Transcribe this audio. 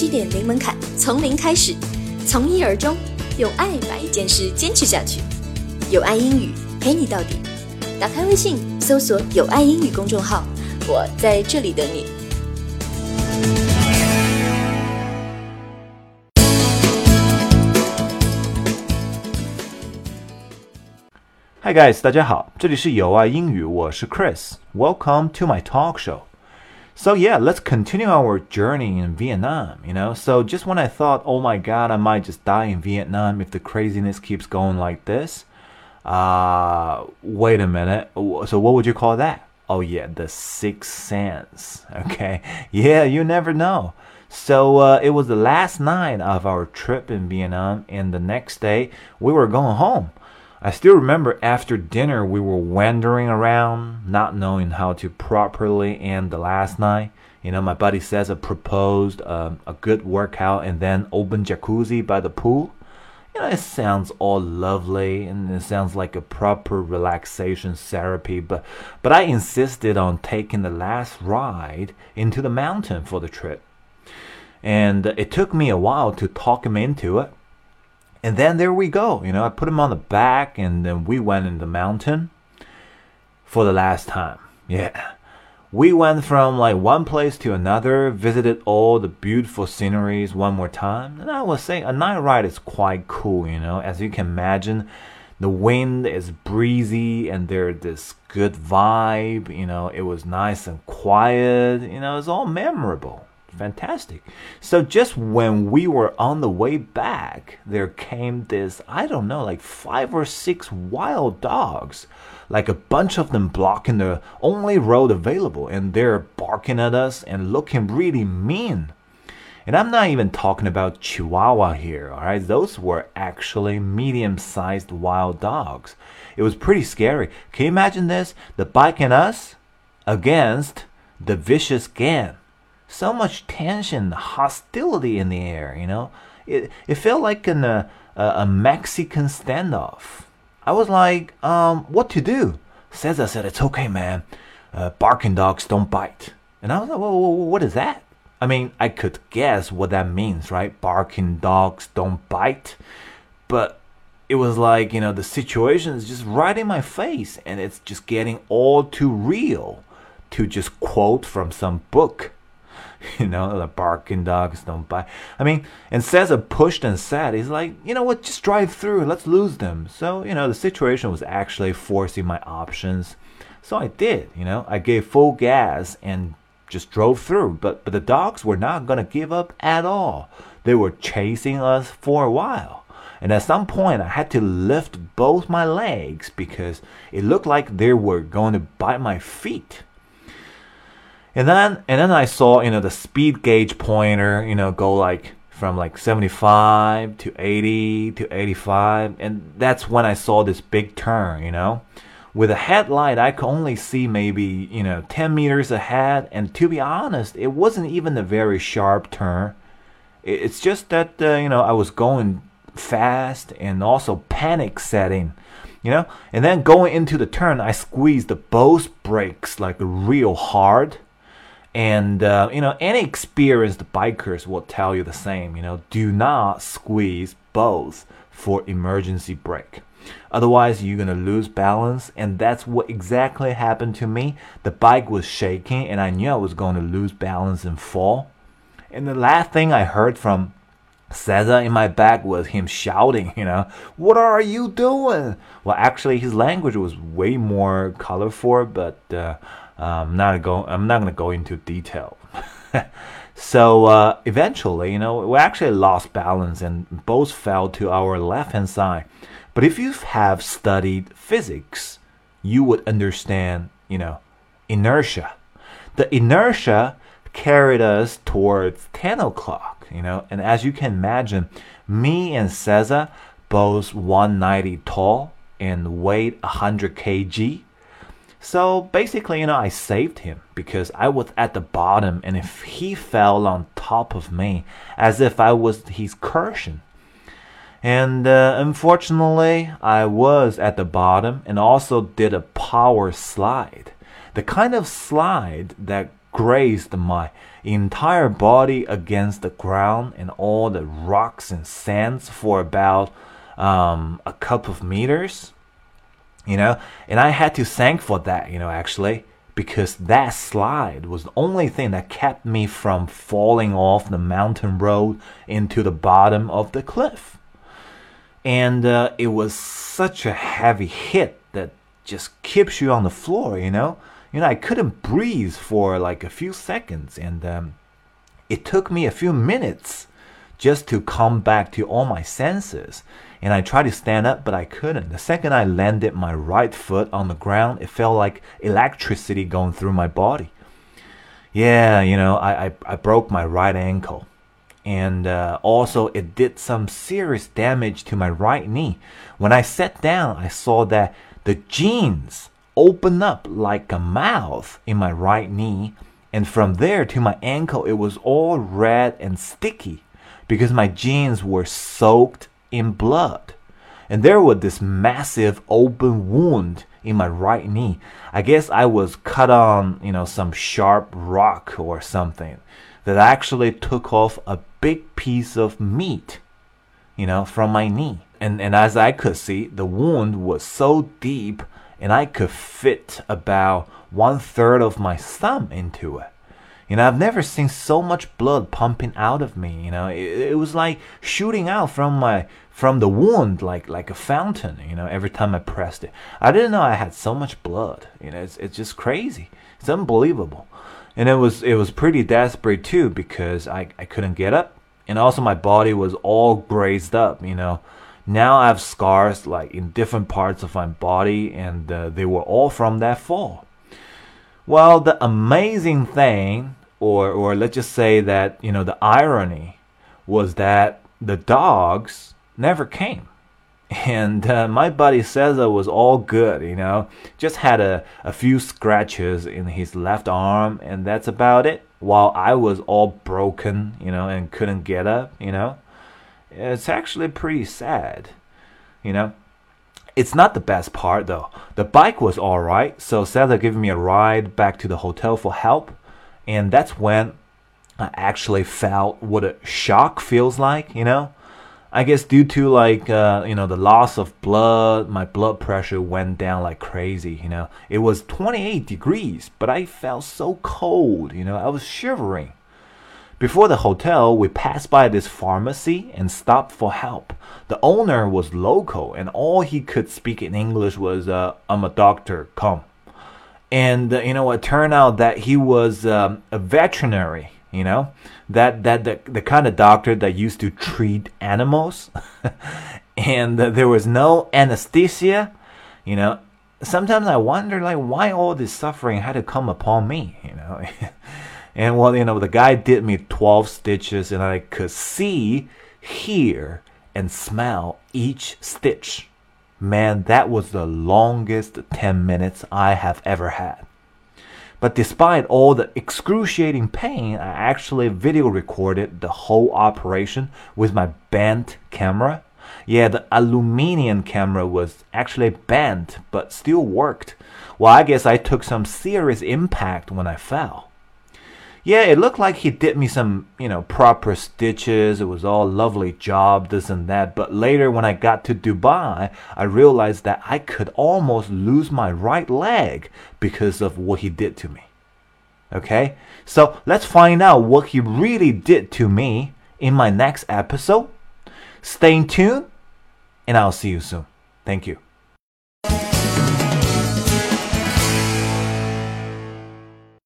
七点零门槛，从零开始，从一而终，用爱把一件事坚持下去。有爱英语陪你到底。打开微信，搜索“有爱英语”公众号，我在这里等你。Hi guys，大家好，这里是有爱英语，我是 Chris。Welcome to my talk show. So yeah, let's continue our journey in Vietnam, you know. So just when I thought, oh my god, I might just die in Vietnam if the craziness keeps going like this. Uh, wait a minute. So what would you call that? Oh yeah, the sixth sense. Okay. Yeah, you never know. So uh, it was the last night of our trip in Vietnam, and the next day we were going home. I still remember after dinner we were wandering around, not knowing how to properly end the last night. You know, my buddy says I proposed um, a good workout and then open jacuzzi by the pool. You know, it sounds all lovely and it sounds like a proper relaxation therapy, but but I insisted on taking the last ride into the mountain for the trip. And it took me a while to talk him into it and then there we go. You know, I put him on the back and then we went in the mountain for the last time. Yeah. We went from like one place to another, visited all the beautiful sceneries one more time. And I was saying a night ride is quite cool, you know, as you can imagine. The wind is breezy and there's this good vibe, you know, it was nice and quiet, you know, it's all memorable fantastic. So just when we were on the way back, there came this, I don't know, like five or six wild dogs, like a bunch of them blocking the only road available, and they're barking at us and looking really mean. And I'm not even talking about Chihuahua here, alright? Those were actually medium sized wild dogs. It was pretty scary. Can you imagine this? The bike and us against the vicious gang so much tension, hostility in the air. You know, it it felt like an, uh, a Mexican standoff. I was like, um, what to do? Cesar said, it's okay, man. Uh, barking dogs don't bite. And I was like, well, what is that? I mean, I could guess what that means, right? Barking dogs don't bite. But it was like, you know, the situation is just right in my face and it's just getting all too real to just quote from some book. you know, the barking dogs don't bite. I mean, and Cesar pushed and said, he's like, you know what, just drive through, let's lose them. So, you know, the situation was actually forcing my options. So I did, you know, I gave full gas and just drove through. But but the dogs were not gonna give up at all. They were chasing us for a while. And at some point I had to lift both my legs because it looked like they were going to bite my feet. And then and then I saw, you know, the speed gauge pointer, you know, go like from like 75 to 80 to 85 and that's when I saw this big turn, you know. With a headlight, I could only see maybe, you know, 10 meters ahead and to be honest, it wasn't even a very sharp turn. It's just that uh, you know, I was going fast and also panic setting you know and then going into the turn i squeezed the both brakes like real hard and uh, you know, any experienced bikers will tell you the same. You know, do not squeeze both for emergency brake. Otherwise, you're gonna lose balance, and that's what exactly happened to me. The bike was shaking, and I knew I was going to lose balance and fall. And the last thing I heard from Cesar in my back was him shouting, you know, what are you doing? Well, actually, his language was way more colorful, but uh, I'm not go. I'm not going to go into detail. so uh, eventually, you know, we actually lost balance and both fell to our left hand side. But if you have studied physics, you would understand, you know, inertia. The inertia carried us towards 10 o'clock, you know, and as you can imagine, me and Cesar, both 190 tall and weighed 100 kg, so basically, you know, I saved him because I was at the bottom, and if he fell on top of me, as if I was his cushion. And uh, unfortunately, I was at the bottom and also did a power slide. The kind of slide that grazed my entire body against the ground and all the rocks and sands for about um, a couple of meters. You know, and I had to thank for that, you know, actually, because that slide was the only thing that kept me from falling off the mountain road into the bottom of the cliff. And uh, it was such a heavy hit that just keeps you on the floor, you know? You know, I couldn't breathe for like a few seconds, and um, it took me a few minutes just to come back to all my senses. And I tried to stand up, but I couldn't. The second I landed my right foot on the ground, it felt like electricity going through my body. Yeah, you know, I, I, I broke my right ankle. And uh, also, it did some serious damage to my right knee. When I sat down, I saw that the jeans opened up like a mouth in my right knee. And from there to my ankle, it was all red and sticky because my jeans were soaked in blood. And there was this massive open wound in my right knee. I guess I was cut on, you know, some sharp rock or something that actually took off a big piece of meat, you know, from my knee. And and as I could see, the wound was so deep and I could fit about one third of my thumb into it. You know, I've never seen so much blood pumping out of me. You know, it, it was like shooting out from my from the wound like like a fountain. You know, every time I pressed it, I didn't know I had so much blood. You know, it's it's just crazy. It's unbelievable, and it was it was pretty desperate too because I I couldn't get up, and also my body was all grazed up. You know. Now I have scars like in different parts of my body, and uh, they were all from that fall. Well, the amazing thing or or let's just say that you know the irony was that the dogs never came and uh, my buddy Cesar was all good, you know, just had a, a few scratches in his left arm, and that's about it. While I was all broken, you know, and couldn't get up, you know, it's actually pretty sad, you know. It's not the best part though. The bike was all right, so Cesar gave me a ride back to the hotel for help. And that's when I actually felt what a shock feels like, you know? I guess due to like uh, you know the loss of blood, my blood pressure went down like crazy. You know, it was 28 degrees, but I felt so cold. You know, I was shivering. Before the hotel, we passed by this pharmacy and stopped for help. The owner was local, and all he could speak in English was, uh, "I'm a doctor. Come." And uh, you know it turned out that he was um, a veterinary you know that that the, the kind of doctor that used to treat animals. And uh, there was no anesthesia you know. Sometimes i wonder like why all this suffering had to come upon me you know? And well you know the guy did me 12 stitches and i could see hear and smell each stitch Man, that was the longest 10 minutes I have ever had. But despite all the excruciating pain, I actually video recorded the whole operation with my bent camera. Yeah, the aluminium camera was actually bent but still worked. Well, I guess I took some serious impact when I fell yeah, it looked like he did me some, you know, proper stitches. It was all lovely job, this and that. But later, when I got to Dubai, I realized that I could almost lose my right leg because of what he did to me. Okay, so let's find out what he really did to me in my next episode. Stay tuned, and I'll see you soon. Thank you.